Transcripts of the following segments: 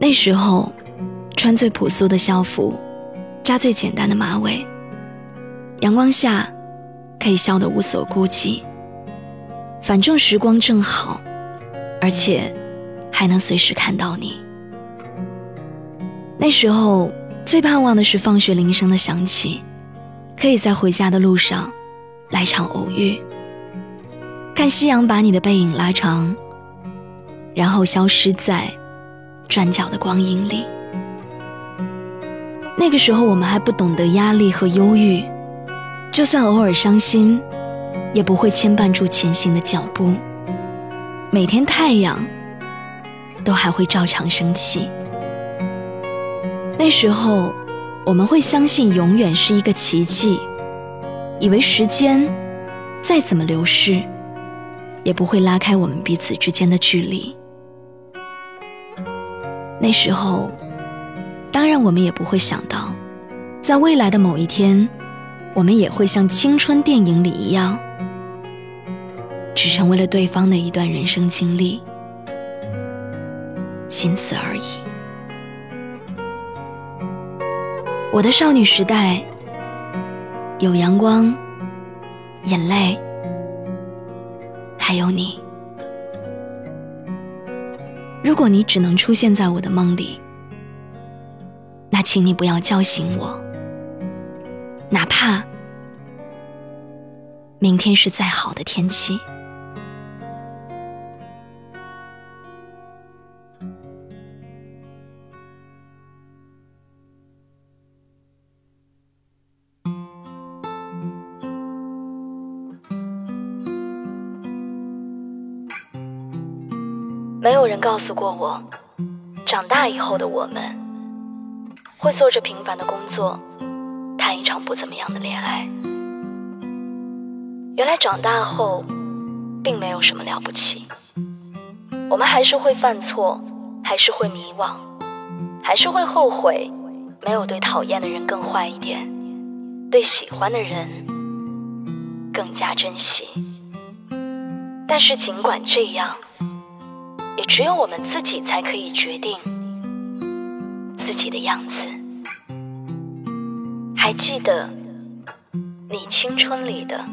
那时候，穿最朴素的校服，扎最简单的马尾，阳光下可以笑得无所顾忌。反正时光正好，而且还能随时看到你。那时候最盼望的是放学铃声的响起，可以在回家的路上来场偶遇，看夕阳把你的背影拉长，然后消失在。转角的光影里，那个时候我们还不懂得压力和忧郁，就算偶尔伤心，也不会牵绊住前行的脚步。每天太阳都还会照常升起。那时候我们会相信永远是一个奇迹，以为时间再怎么流逝，也不会拉开我们彼此之间的距离。那时候，当然我们也不会想到，在未来的某一天，我们也会像青春电影里一样，只成为了对方的一段人生经历，仅此而已。我的少女时代，有阳光、眼泪，还有你。如果你只能出现在我的梦里，那请你不要叫醒我，哪怕明天是再好的天气。没有人告诉过我，长大以后的我们会做着平凡的工作，谈一场不怎么样的恋爱。原来长大后并没有什么了不起，我们还是会犯错，还是会迷惘，还是会后悔，没有对讨厌的人更坏一点，对喜欢的人更加珍惜。但是尽管这样。也只有我们自己才可以决定自己的样子。还记得你青春里的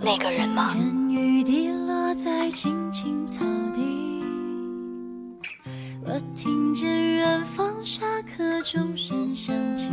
那个人吗？雨滴落在青青草地我听见远方下课钟声响起，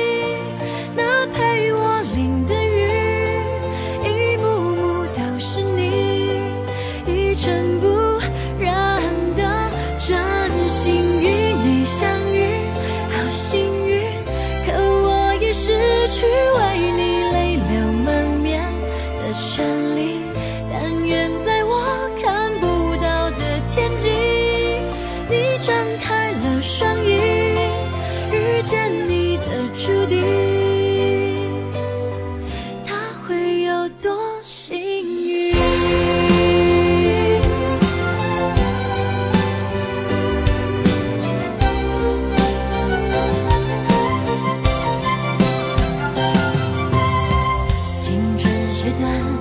时段。